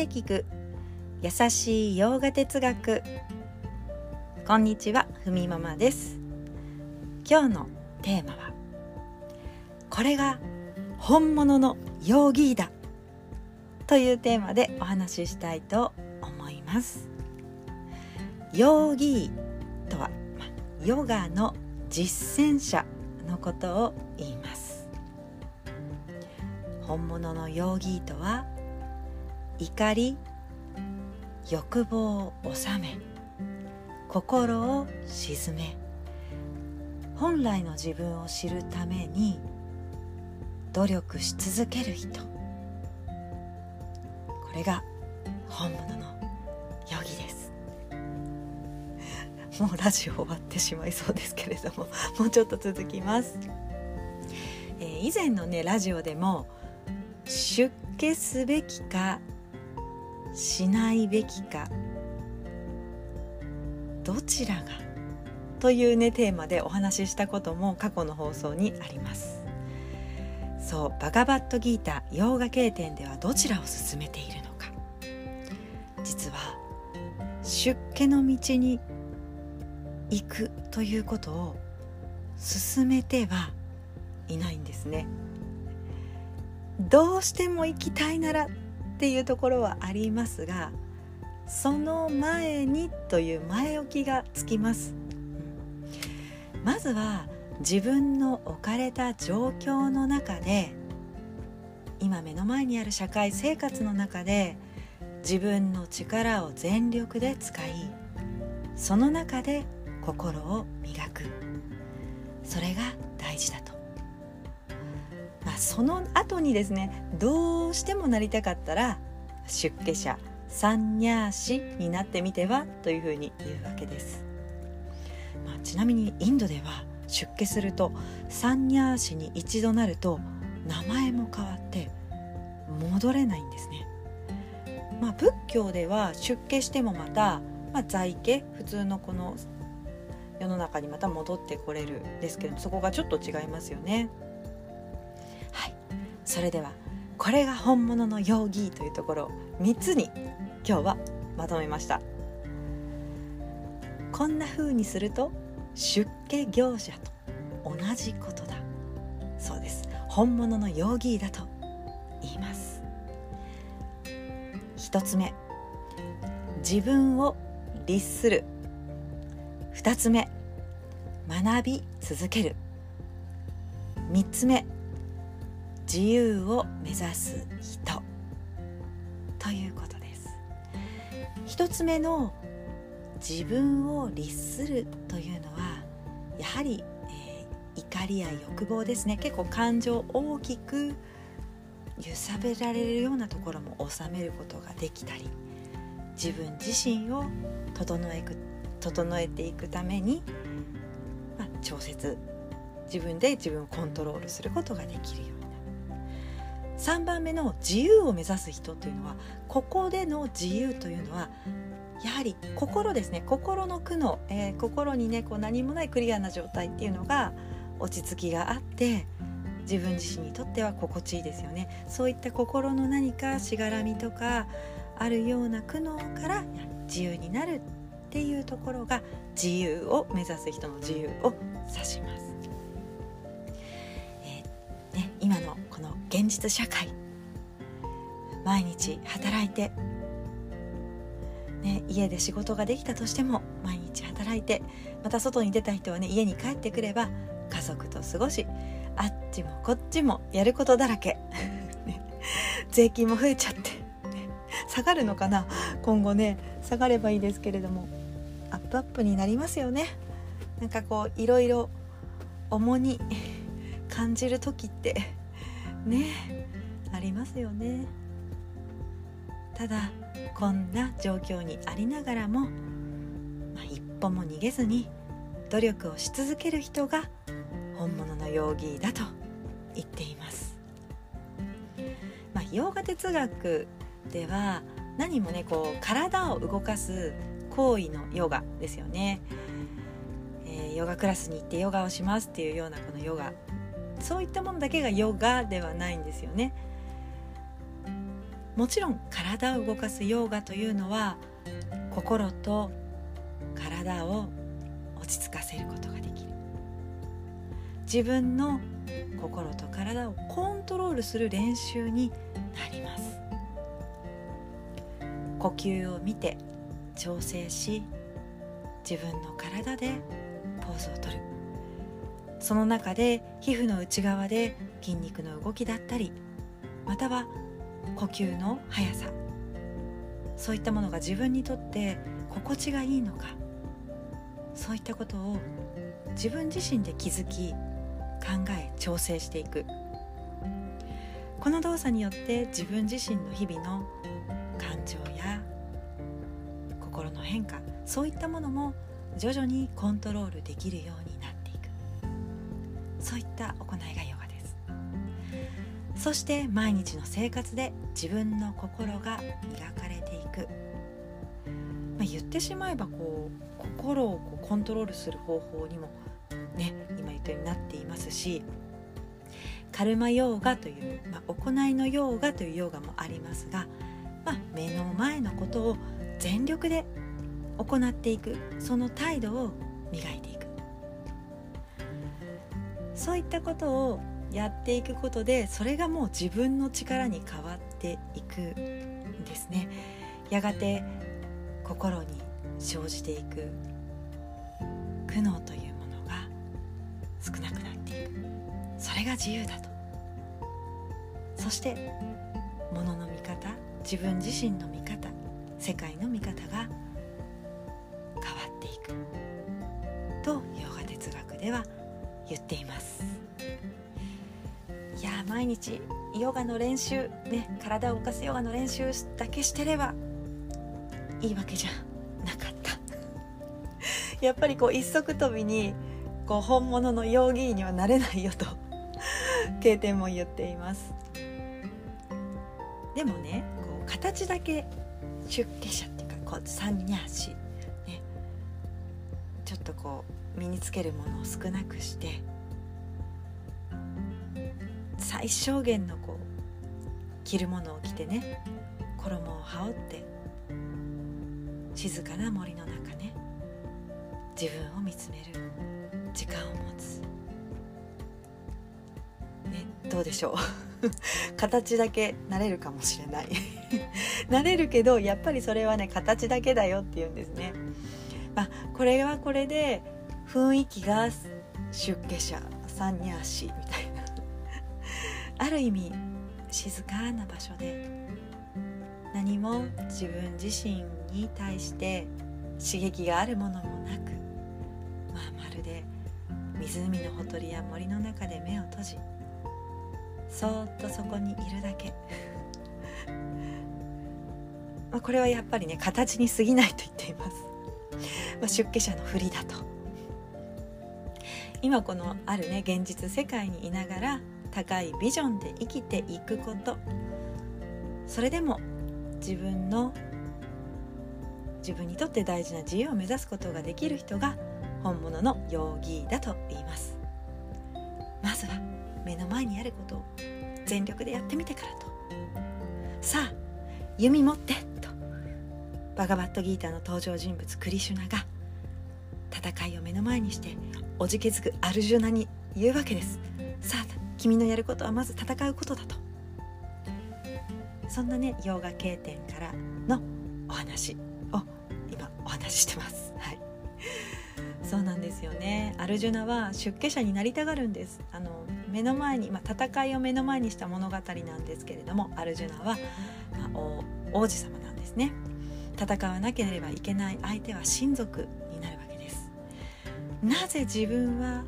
で聞く。優しい洋画哲学。こんにちはふみママです。今日のテーマはこれが本物のヨーギーだ。というテーマでお話ししたいと思います。ヨーギーとは、ヨガの実践者のことを言います。本物のヨーギーとは怒り欲望を収め心を鎮め。本来の自分を知るために努力し続ける人。これが本物のヨギです。もうラジオ終わってしまいそうですけれども もうちょっと続きます、えー、以前のねラジオでも出家すべきかしないべきかどちらがというねテーマでお話ししたことも過去の放送にあります。そうバガバットギータ洋画経典ではどちらを進めているのか。実は出家の道に行くということを進めてはいないんですね。どうしても行きたいならっていうところはありますがその前にという前置きがつきます、まずは自分の置かれた状況の中で今目の前にある社会生活の中で自分の力を全力で使いその中で心を磨く。それが大事だと、その後にですねどうしてもなりたかったら出家者サンニャーシになってみてはというふうに言うわけです、まあ、ちなみにインドでは出家するとサンニャーシに一度なると名前も変わって戻れないんですね、まあ、仏教では出家してもまた、まあ、在家普通のこの世の中にまた戻ってこれるですけどそこがちょっと違いますよね。それではこれが本物のヨーギーというところを3つに今日はまとめました。こんな風にすると出家業者と同じことだ。そうです。本物のヨーギーだと言います。1つ目自分を律する。2つ目学び続ける。3つ目自由を目指す人。ということです。一つ目の自分を律するというのはやはり、えー、怒りや欲望ですね。結構感情を大きく揺さべられるようなところも収めることができたり自分自身を整え整えていくために、まあ、調節自分で自分をコントロールすることができるように。3番目の自由を目指す人というのはここでの自由というのはやはり心ですね心の苦悩、えー、心にねこう何もないクリアな状態っていうのが落ち着きがあって自分自身にとっては心地いいですよねそういった心の何かしがらみとかあるような苦悩から自由になるっていうところが自由を目指す人の自由を指します。えー、ね、今の現実社会。毎日働いて、ね、家で仕事ができたとしても毎日働いて。また外に出た人はね家に帰ってくれば家族と過ごしあっちもこっちもやることだらけ、税金も増えちゃって、下がるのかな？今後ね下がればいいですけれどもアップアップになりますよね。なんかこういろいろ重に感じる時ってねありますよね。ただこんな状況にありながらも、まあ、一歩も逃げずに努力をし続ける人が本物のヨーギーだと言っています、まあ、ヨーガ哲学では何もねこう体を動かす行為のヨガですよね、えー、ヨガクラスに行ってヨガをしますっていうようなこのヨガそういったものだけがヨガではないんですよね。もちろん体を動かすヨガというのは心と体を落ち着かせることができる。自分の心と体をコントロールする練習になります。呼吸を見て調整し自分の体でポーズをとる。その中で皮膚の内側で筋肉の動きだったりまたは呼吸の速さ。そういったものが自分にとって心地がいいのか。そういったことを自分自身で気づき考え調整していく。この動作によって自分自身の日々の感情や心の変化そういったものも徐々にコントロールできるようにそういった行いがヨガです。そして毎日の生活で自分の心が磨かれていく、まあ、言ってしまえばこう心をこうコントロールする方法にもね今言ったようになっていますしカルマヨーガという、まあ、行いのヨーガというヨーガもありますが、まあ、目の前のことを全力で行っていく。その態度を磨いていく。そういったことをやっていくことでそれがもう自分の力に変わっていくんですね。やがて心に生じていく苦悩というものが少なくなっていく。それが自由だと。そして物の見方自分自身の見方世界の見方が変わっていく。とヨガ哲学では言っています。いや毎日ヨガの練習ね体を動かすヨガの練習だけしてればいいわけじゃなかった。やっぱりこう一足飛びにこう本物のヨーギーにはなれないよと経典も言っています。でもねこう形だけ出家者っていうかこう三ニャーシ、ね、ちょっとこう身につけるものを少なくして最小限のこう着るものを着てね衣を羽織って静かな森の中ね自分を見つめる時間を持つ、ね、どうでしょう？形だけなれるかもしれない。なれるけどやっぱりそれはね形だけだよっていうんですね、まあ、これはこれで雰囲気が出家者三ニャーシみたいな。ある意味静かな場所で何も自分自身に対して刺激があるものもなくまあまるで湖のほとりや森の中で目を閉じそーっとそこにいるだけ。まあこれはやっぱりね形に過ぎないと言っています、まあ、出家者のふりだと。今このあるね現実世界にいながら高いビジョンで生きていくこと。それでも自分の自分にとって大事な自由を目指すことができる人が本物のヨーギーだと言います。まずは目の前にあることを全力でやってみてからと。さあ弓持ってと。バガバットギーターの登場人物クリシュナが戦いを目の前にしておじけづくアルジュナに言うわけです。さあ君のやることはまず戦うことだと。そんなねヨガ経典からのお話を今お話ししてます。はい。そうなんですよね。アルジュナは出家者になりたがるんです。あの目の前に、まあ、戦いを目の前にした物語なんですけれどもアルジュナは、まあ、王子様なんですね。戦わなければいけない相手は親族。なぜ自分は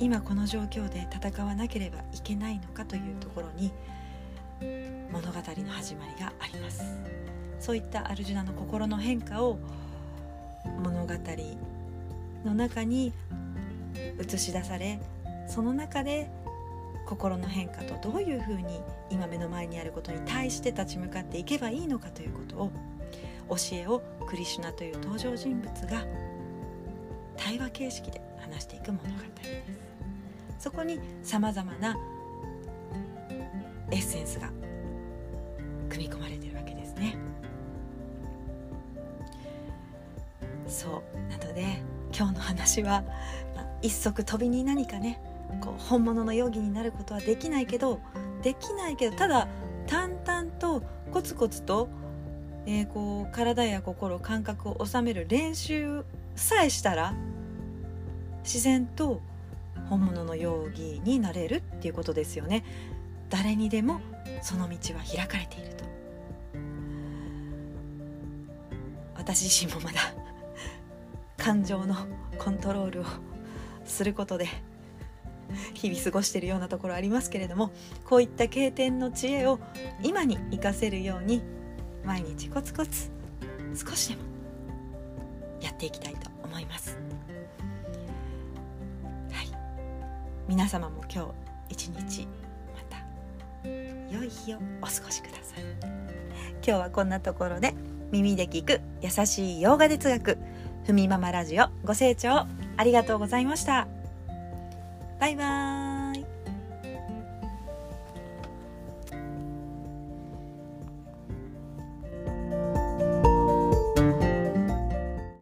今この状況で戦わなければいけないのかというところに物語の始まりがあります。そういったアルジュナの心の変化を物語の中に映し出されその中で心の変化とどういうふうに今目の前にあることに対して立ち向かっていけばいいのかということを教えをクリシュナという登場人物が対話形式で話していく物語ですそこにさまざまなエッセンスが組み込まれてるわけですね。そうなので今日の話は、まあ、一足飛びに何かねこう本物の容疑になることはできないけどできないけどただ淡々とコツコツと、えー、こう体や心感覚を収める練習さえしたら自然と本物の容疑になれるっていうことですよね。誰にでもその道は開かれていると。私自身もまだ感情のコントロールをすることで日々過ごしているようなところありますけれどもこういった経験の知恵を今に生かせるように毎日コツコツ少しでもやっていきたいと思います。はい、皆様も今日一日また良い日をお過ごしください。今日はこんなところで耳で聞く優しい洋画哲学ふみママラジオご清聴ありがとうございました。バイバーイ